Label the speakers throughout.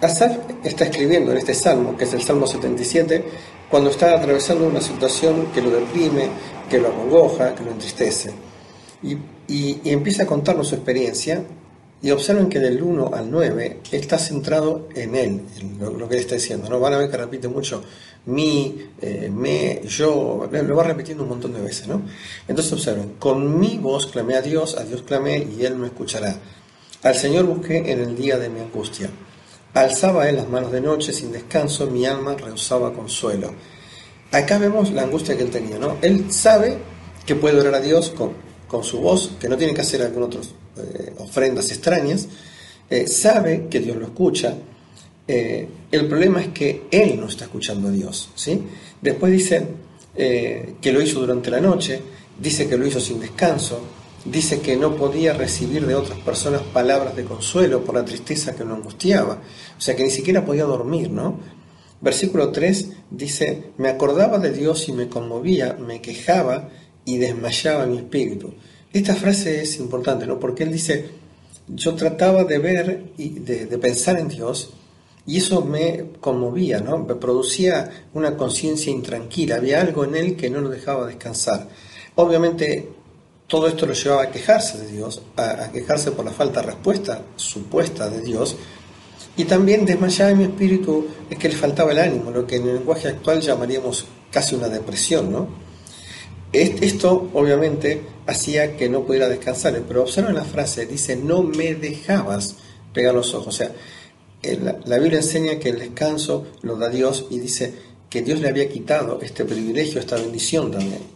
Speaker 1: Asaf está escribiendo en este salmo, que es el Salmo 77, cuando está atravesando una situación que lo deprime, que lo acongoja, que lo entristece. Y, empieza a contarnos su experiencia y observen que del 1 al 9 está centrado en él, en lo, que él está diciendo. ¿no? Van a ver que repite mucho mi, eh, me, yo, lo va repitiendo un montón de veces. ¿no? Entonces observen, con mi voz clamé a Dios, a Dios clamé y Él me escuchará. Al Señor busqué en el día de mi angustia. Alzaba él las manos de noche sin descanso, mi alma rehusaba consuelo. Acá vemos la angustia que él tenía, ¿no? Él sabe que puede orar a Dios con, con su voz, que no tiene que hacer algunas otras eh, ofrendas extrañas, eh, sabe que Dios lo escucha. Eh, el problema es que él no está escuchando a Dios, ¿sí? Después dice que lo hizo durante la noche, dice que lo hizo sin descanso, dice que no podía recibir de otras personas palabras de consuelo por la tristeza que lo angustiaba, o sea que ni siquiera podía dormir, ¿no? Versículo 3 dice, me acordaba de Dios y me conmovía, me quejaba y desmayaba mi espíritu. Esta frase es importante, ¿no? Porque él dice, yo trataba de ver y de, pensar en Dios y eso me conmovía, ¿no? Me producía una conciencia intranquila, había algo en él que no lo dejaba descansar. Obviamente todo esto lo llevaba a quejarse de Dios, a, quejarse por la falta de respuesta supuesta de Dios, y también desmayaba en mi espíritu es que le faltaba el ánimo, lo que en el lenguaje actual llamaríamos casi una depresión, ¿no? Esto obviamente hacía que no pudiera descansar, pero observen la frase, dice, no me dejabas pegar los ojos, o sea, la Biblia enseña que el descanso lo da Dios y dice que Dios le había quitado este privilegio, esta bendición también.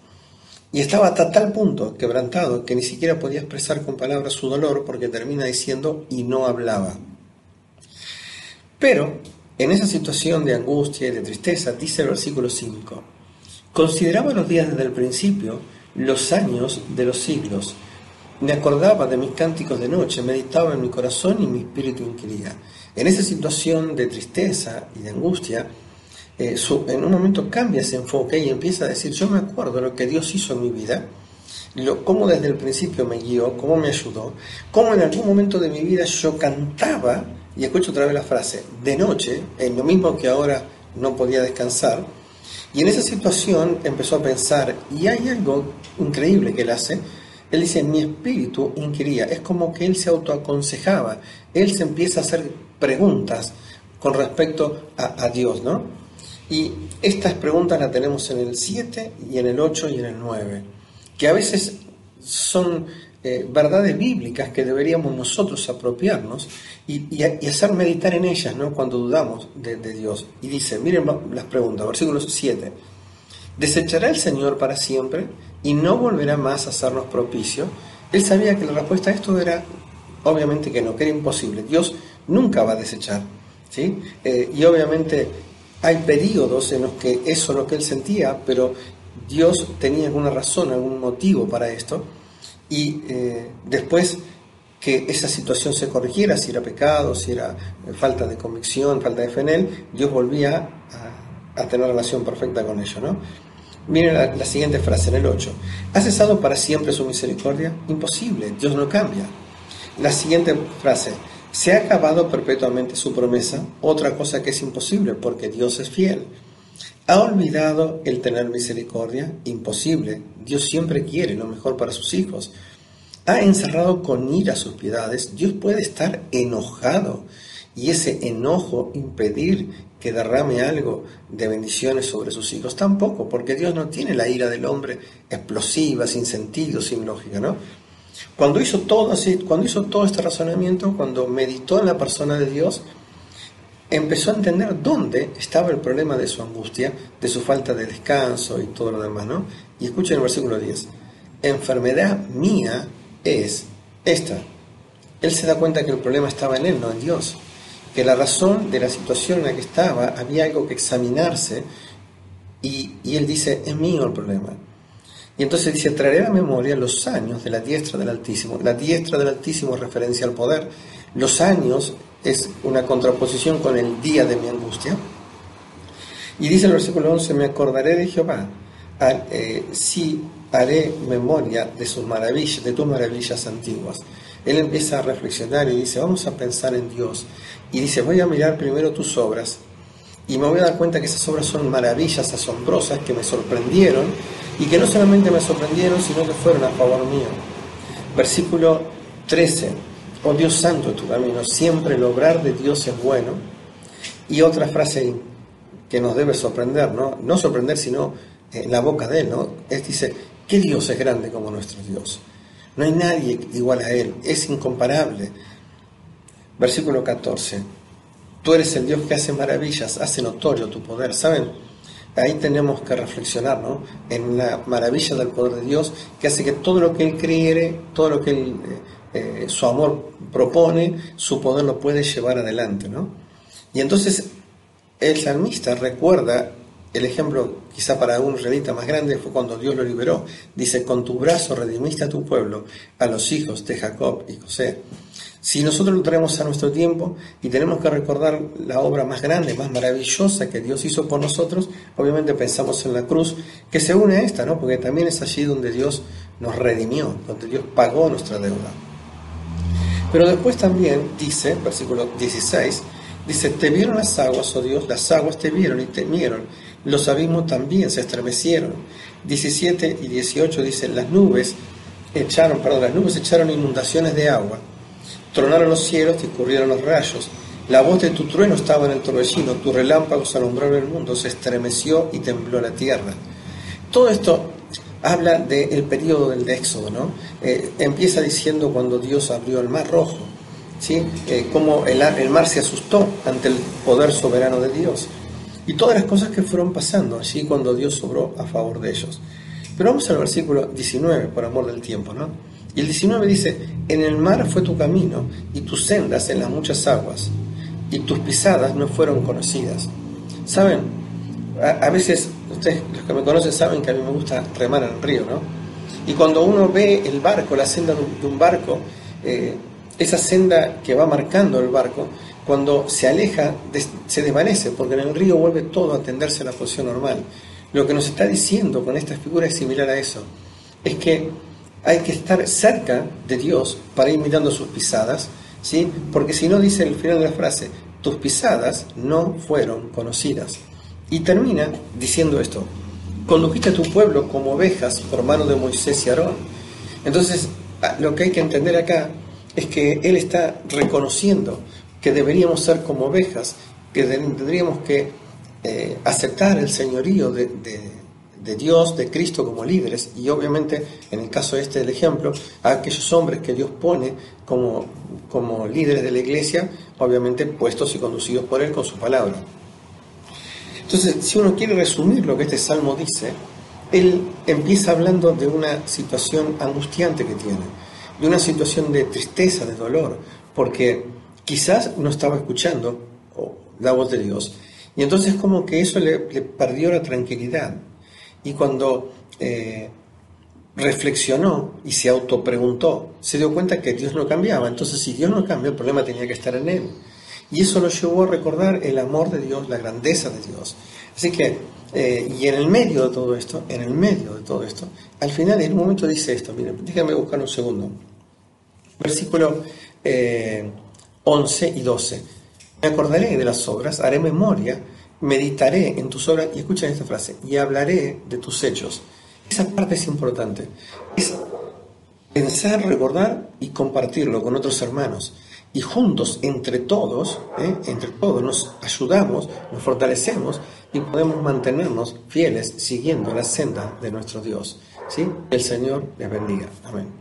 Speaker 1: Y estaba hasta tal punto quebrantado que ni siquiera podía expresar con palabras su dolor porque termina diciendo y no hablaba. Pero en esa situación de angustia y de tristeza, dice el versículo 5, consideraba los días desde el principio, los años de los siglos. Me acordaba de mis cánticos de noche, meditaba en mi corazón y mi espíritu inquiría. En esa situación de tristeza y de angustia, eh, en un momento cambia ese enfoque y empieza a decir, yo me acuerdo lo que Dios hizo en mi vida, lo, cómo desde el principio me guió, cómo me ayudó, cómo en algún momento de mi vida yo cantaba, y escucho otra vez la frase, de noche, en lo mismo que ahora no podía descansar, y en esa situación empezó a pensar, y hay algo increíble que él hace, él dice, mi espíritu inquiría, es como que él se autoaconsejaba, él se empieza a hacer preguntas con respecto a Dios, ¿no? Y estas preguntas las tenemos en el 7 y en el 8 y en el 9, que a veces son eh, verdades bíblicas que deberíamos nosotros apropiarnos y, hacer meditar en ellas ¿no? cuando dudamos de, Dios. Y dice, miren las preguntas, versículo 7, ¿desechará el Señor para siempre y no volverá más a hacernos propicio? Él sabía que la respuesta a esto era obviamente que no, que era imposible. Dios nunca va a desechar. ¿sí? Eh, y obviamente hay periodos en los que eso es lo que él sentía, pero Dios tenía alguna razón, algún motivo para esto, y eh, después que esa situación se corrigiera, si era pecado, si era eh, falta de convicción, falta de fe en él, Dios volvía a, tener relación perfecta con ello, ¿no? Miren la, la, siguiente frase en el 8. ¿Ha cesado para siempre su misericordia? Imposible, Dios no cambia. La siguiente frase. ¿Se ha acabado perpetuamente su promesa? Otra cosa que es imposible, porque Dios es fiel. ¿Ha olvidado el tener misericordia? Imposible. Dios siempre quiere lo mejor para sus hijos. ¿Ha encerrado con ira sus piedades? Dios puede estar enojado y ese enojo impedir que derrame algo de bendiciones sobre sus hijos. Tampoco, porque Dios no tiene la ira del hombre explosiva, sin sentido, sin lógica, ¿no? Cuando hizo todo así, cuando hizo todo este razonamiento, cuando meditó en la persona de Dios, empezó a entender dónde estaba el problema de su angustia, de su falta de descanso y todo lo demás, ¿no? Y escuchen el versículo 10. Enfermedad mía es esta. Él se da cuenta que el problema estaba en él, no en Dios. Que la razón de la situación en la que estaba, había algo que examinarse y, y él dice, es mío el problema. Y entonces dice, traeré a memoria los años de la diestra del Altísimo. La diestra del Altísimo es referencia al poder. Los años es una contraposición con el día de mi angustia. Y dice el versículo 11, me acordaré de Jehová, eh, si haré memoria de sus maravillas, de tus maravillas antiguas. Él empieza a reflexionar y dice, vamos a pensar en Dios. Y dice, voy a mirar primero tus obras y me voy a dar cuenta que esas obras son maravillas asombrosas que me sorprendieron y que no solamente me sorprendieron, sino que fueron a favor mío. Versículo 13, oh Dios santo tu camino, siempre el obrar de Dios es bueno. Y otra frase que nos debe sorprender, ¿no? No sorprender, sino en la boca de Él, ¿no? Es, dice, ¿qué Dios es grande como nuestro Dios? No hay nadie igual a Él, es incomparable. Versículo 14, tú eres el Dios que hace maravillas, hace notorio tu poder, ¿saben? Ahí tenemos que reflexionar, ¿no? En la maravilla del poder de Dios que hace que todo lo que Él cree, todo lo que Él, eh, eh, su amor propone, su poder lo puede llevar adelante, ¿no? Y entonces el salmista recuerda el ejemplo, quizá para un israelita más grande, fue cuando Dios lo liberó. Dice, con tu brazo redimiste a tu pueblo, a los hijos de Jacob y José. Si nosotros lo traemos a nuestro tiempo y tenemos que recordar la obra más grande, más maravillosa que Dios hizo por nosotros, obviamente pensamos en la cruz, que se une a esta, ¿no? Porque también es allí donde Dios nos redimió, donde Dios pagó nuestra deuda. Pero después también dice, versículo 16, dice, te vieron las aguas, oh Dios, las aguas te vieron y temieron los abismos también se estremecieron. 17 y 18 dicen, las nubes echaron, perdón, las nubes echaron inundaciones de agua, tronaron los cielos, discurrieron los rayos, la voz de tu trueno estaba en el torbellino, tu relámpagos alumbraron el mundo, se estremeció y tembló la tierra. Todo esto habla del periodo del Éxodo, ¿no? Eh, empieza diciendo cuando Dios abrió el mar rojo, ¿sí? Eh, cómo el, mar se asustó ante el poder soberano de Dios y todas las cosas que fueron pasando allí cuando Dios sobró a favor de ellos. Pero vamos al versículo 19, por amor del tiempo, ¿no? Y el 19 dice, en el mar fue tu camino y tus sendas en las muchas aguas, y tus pisadas no fueron conocidas. ¿Saben? A, veces, ustedes, los que me conocen, saben que a mí me gusta remar en el río, ¿no? Y cuando uno ve el barco, la senda de un barco, eh, esa senda que va marcando el barco, cuando se aleja, se desvanece, porque en el río vuelve todo a tenderse a la posición normal. Lo que nos está diciendo con esta figura es similar a eso. Es que hay que estar cerca de Dios para ir mirando sus pisadas, ¿sí? porque si no dice el final de la frase, tus pisadas no fueron conocidas. Y termina diciendo esto, condujiste a tu pueblo como ovejas por mano de Moisés y Aarón. Entonces, lo que hay que entender acá es que Él está reconociendo que deberíamos ser como ovejas, que tendríamos que eh, aceptar el señorío de, Dios, de Cristo como líderes, y obviamente, en el caso este del ejemplo, a aquellos hombres que Dios pone como, como líderes de la iglesia, obviamente puestos y conducidos por Él con su palabra. Entonces, si uno quiere resumir lo que este salmo dice, él empieza hablando de una situación angustiante que tiene, de una situación de tristeza, de dolor, porque quizás no estaba escuchando la voz de Dios. Y entonces como que eso le, perdió la tranquilidad. Y cuando eh, reflexionó y se autopreguntó, se dio cuenta que Dios no cambiaba. Entonces si Dios no cambió, el problema tenía que estar en él. Y eso lo llevó a recordar el amor de Dios, la grandeza de Dios. Así que, eh, y en el medio de todo esto, en el medio de todo esto, al final en un momento dice esto, miren, déjenme buscar un segundo. Versículo eh, 11 y 12. Me acordaré de las obras, haré memoria, meditaré en tus obras, y escuchen esta frase, y hablaré de tus hechos. Esa parte es importante. Es pensar, recordar y compartirlo con otros hermanos. Y juntos, entre todos, ¿eh? entre todos nos ayudamos, nos fortalecemos y podemos mantenernos fieles siguiendo la senda de nuestro Dios. ¿sí? El Señor les bendiga. Amén.